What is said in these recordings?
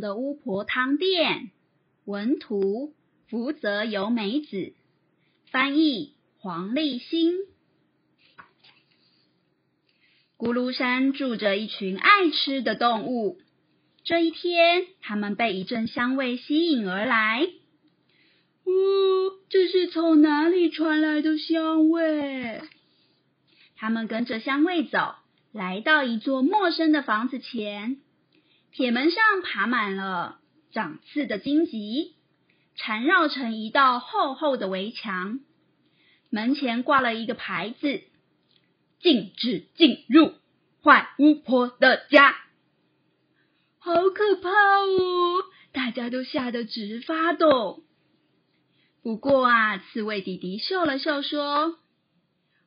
的巫婆汤店，文图福泽由美子，翻译黄立新。咕噜山住着一群爱吃的动物。这一天，他们被一阵香味吸引而来。哦，这是从哪里传来的香味？他们跟着香味走，来到一座陌生的房子前。铁门上爬满了长刺的荆棘，缠绕成一道厚厚的围墙。门前挂了一个牌子：“禁止进入坏巫婆的家。”好可怕哦！大家都吓得直发抖。不过啊，刺猬弟弟笑了笑，说：“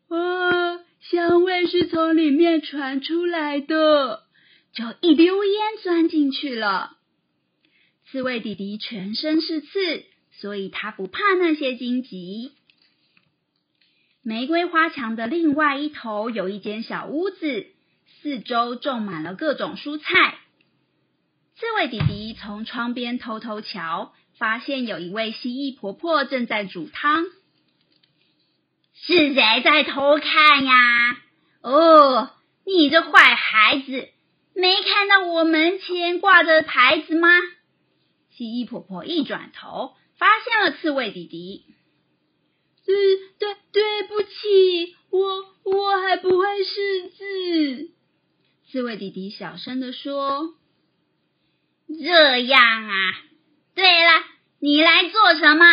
啊，香味是从里面传出来的。”就一溜烟钻进去了。刺猬弟弟全身是刺，所以他不怕那些荆棘。玫瑰花墙的另外一头有一间小屋子，四周种满了各种蔬菜。刺猬弟弟从窗边偷偷瞧，发现有一位蜥蜴婆婆正在煮汤。是谁在偷看呀？哦，你这坏孩子！没看到我门前挂着牌子吗？蜥蜴婆婆一转头，发现了刺猬弟弟。嗯，对，对不起，我我还不会识字。刺猬弟弟小声地说：“这样啊，对了，你来做什么？”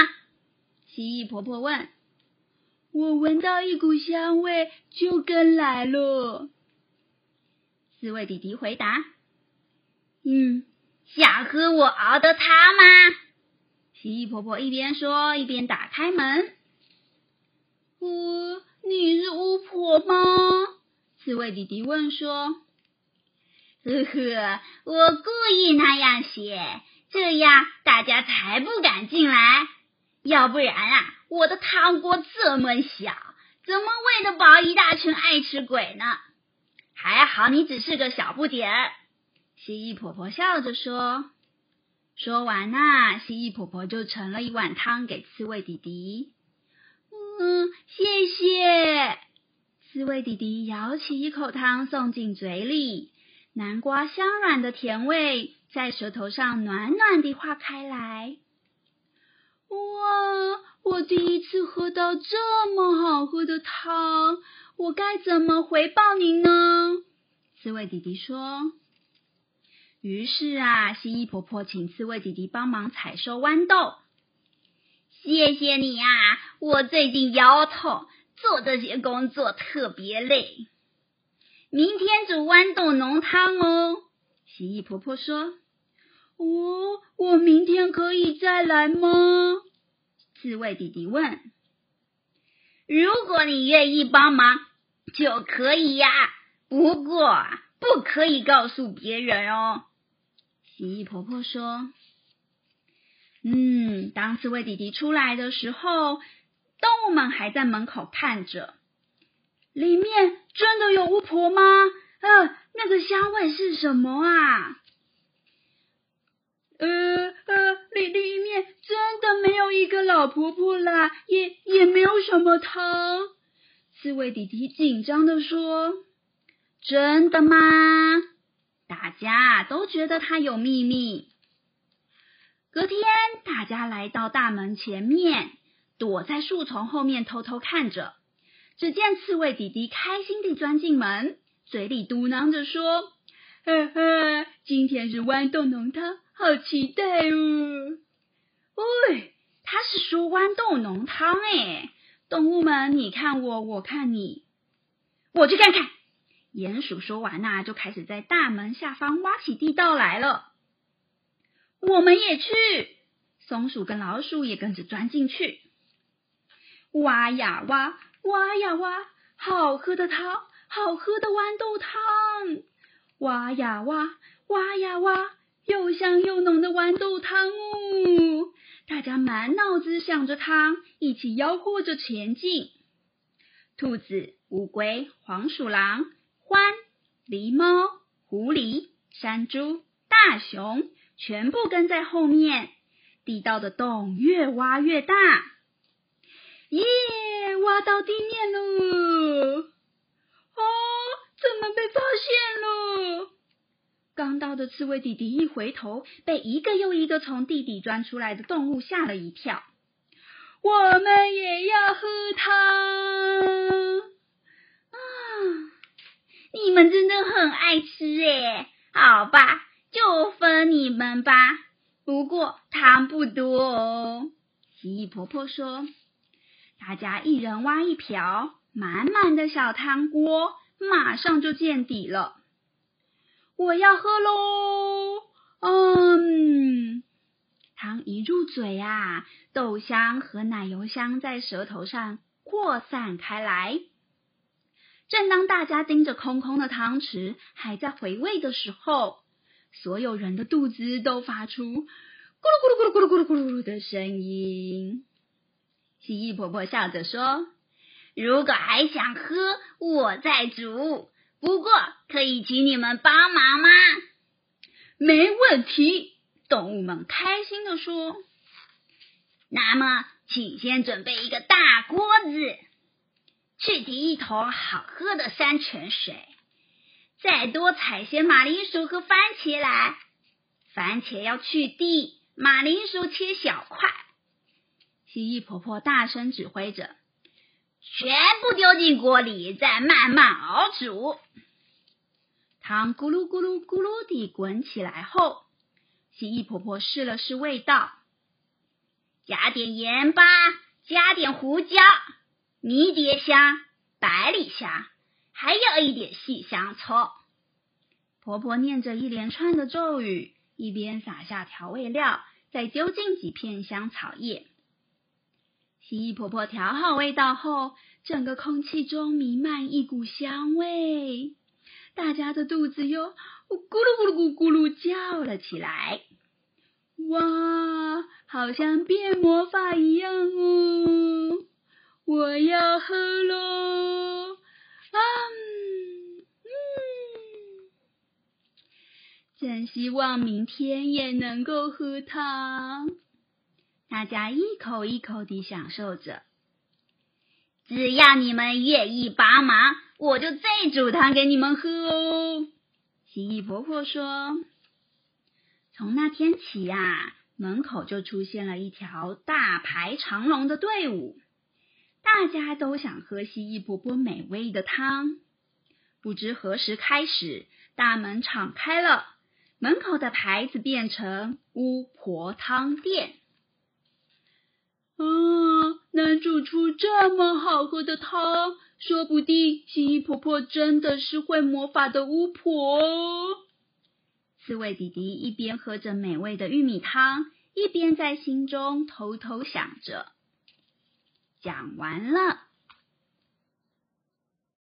蜥蜴婆婆问。我闻到一股香味，就跟来了。刺猬弟弟回答：“嗯，想喝我熬的汤吗？”蜥蜴婆婆一边说，一边打开门。“哦，你是巫婆吗？”刺猬弟弟问说。“呵呵，我故意那样写，这样大家才不敢进来。要不然啊，我的汤锅这么小，怎么喂得饱一大群爱吃鬼呢？”还好你只是个小不点，蜥蜴婆婆笑着说。说完呐、蜥蜴婆婆就盛了一碗汤给刺猬弟弟。嗯，谢谢。刺猬弟弟舀起一口汤送进嘴里，南瓜香软的甜味在舌头上暖暖地化开来。哇，我第一次喝到这么好喝的汤。我该怎么回报您呢？刺猬弟弟说。于是啊，蜥蜴婆婆请刺猬弟弟帮忙采收豌豆。谢谢你呀，我最近腰痛，做这些工作特别累。明天煮豌豆浓汤哦。蜥蜴婆婆说。哦，我明天可以再来吗？刺猬弟弟问。如果你愿意帮忙，就可以呀。不过不可以告诉别人哦。蜥蜴婆婆说：“嗯，当刺猬弟弟出来的时候，动物们还在门口看着。里面真的有巫婆吗？呃，那个香味是什么啊？”呃呃，里里面真的没有一个老婆婆啦，也也没有什么汤。刺猬弟弟紧张的说：“真的吗？”大家都觉得他有秘密。隔天，大家来到大门前面，躲在树丛后面偷偷看着。只见刺猬弟弟开心地钻进门，嘴里嘟囔着说：“哈哈，今天是豌豆浓汤。”好期待哦！喂，他是说豌豆浓汤诶。动物们，你看我，我看你，我去看看。鼹鼠说完呐，就开始在大门下方挖起地道来了。我们也去。松鼠跟老鼠也跟着钻进去，挖呀挖，挖呀挖，好喝的汤，好喝的豌豆汤。挖呀挖，挖呀挖。又香又浓的豌豆汤哦！大家满脑子想着汤，一起吆喝着前进。兔子、乌龟、黄鼠狼、獾、狸猫、狐狸、山猪、大熊、全部跟在后面。地道的洞越挖越大，耶！挖到地面了！哦，怎么被发现？到的刺猬弟弟一回头，被一个又一个从地底钻出来的动物吓了一跳。我们也要喝汤啊！你们真的很爱吃诶，好吧，就分你们吧。不过汤不多哦，蜥蜴婆婆说：“大家一人挖一瓢，满满的小汤锅马上就见底了。我要喝喽！嗯，汤一入嘴啊，豆香和奶油香在舌头上扩散开来。正当大家盯着空空的汤匙，还在回味的时候。”所有人的肚子都发出咕噜咕噜咕噜咕噜咕噜咕噜的声音。蜥蜴婆婆笑着说：“如果还想喝，我再煮。不过可以请你们帮忙吗？”“没问题。”动物们开心地说。“那么，请先准备一个大锅子，去提一桶好喝的山泉水。”再多采些马铃薯和番茄来，番茄要去蒂，马铃薯切小块。蜥蜴婆婆大声指挥着，全部丢进锅里，再慢慢熬煮。汤咕噜咕噜咕噜地滚起来后，蜥蜴婆婆试了试味道，加点盐巴，加点胡椒，迷迭香，百里香。还有一点细香葱。婆婆念着一连串的咒语，一边撒下调味料，再丢进几片香草叶。蜥蜴婆婆调好味道后，整个空气中弥漫一股香味，大家的肚子又咕噜咕噜咕噜咕噜叫了起来。哇，好像变魔法一样哦！我要喝喽！啊嗯，真希望明天也能够喝汤。大家一口一口地享受着。只要你们愿意帮忙，我就再煮汤给你们喝哦。蜥蜴婆婆说：“从那天起呀，门口就出现了一条大排长龙的队伍。”大家都想喝蜥蜴婆婆美味的汤。不知何时开始，大门敞开了，门口的牌子变成“巫婆汤店”。啊，能煮出这么好喝的汤，说不定新衣婆婆真的是会魔法的巫婆。刺猬弟弟一边喝着美味的玉米汤，一边在心中偷偷想着。讲完了。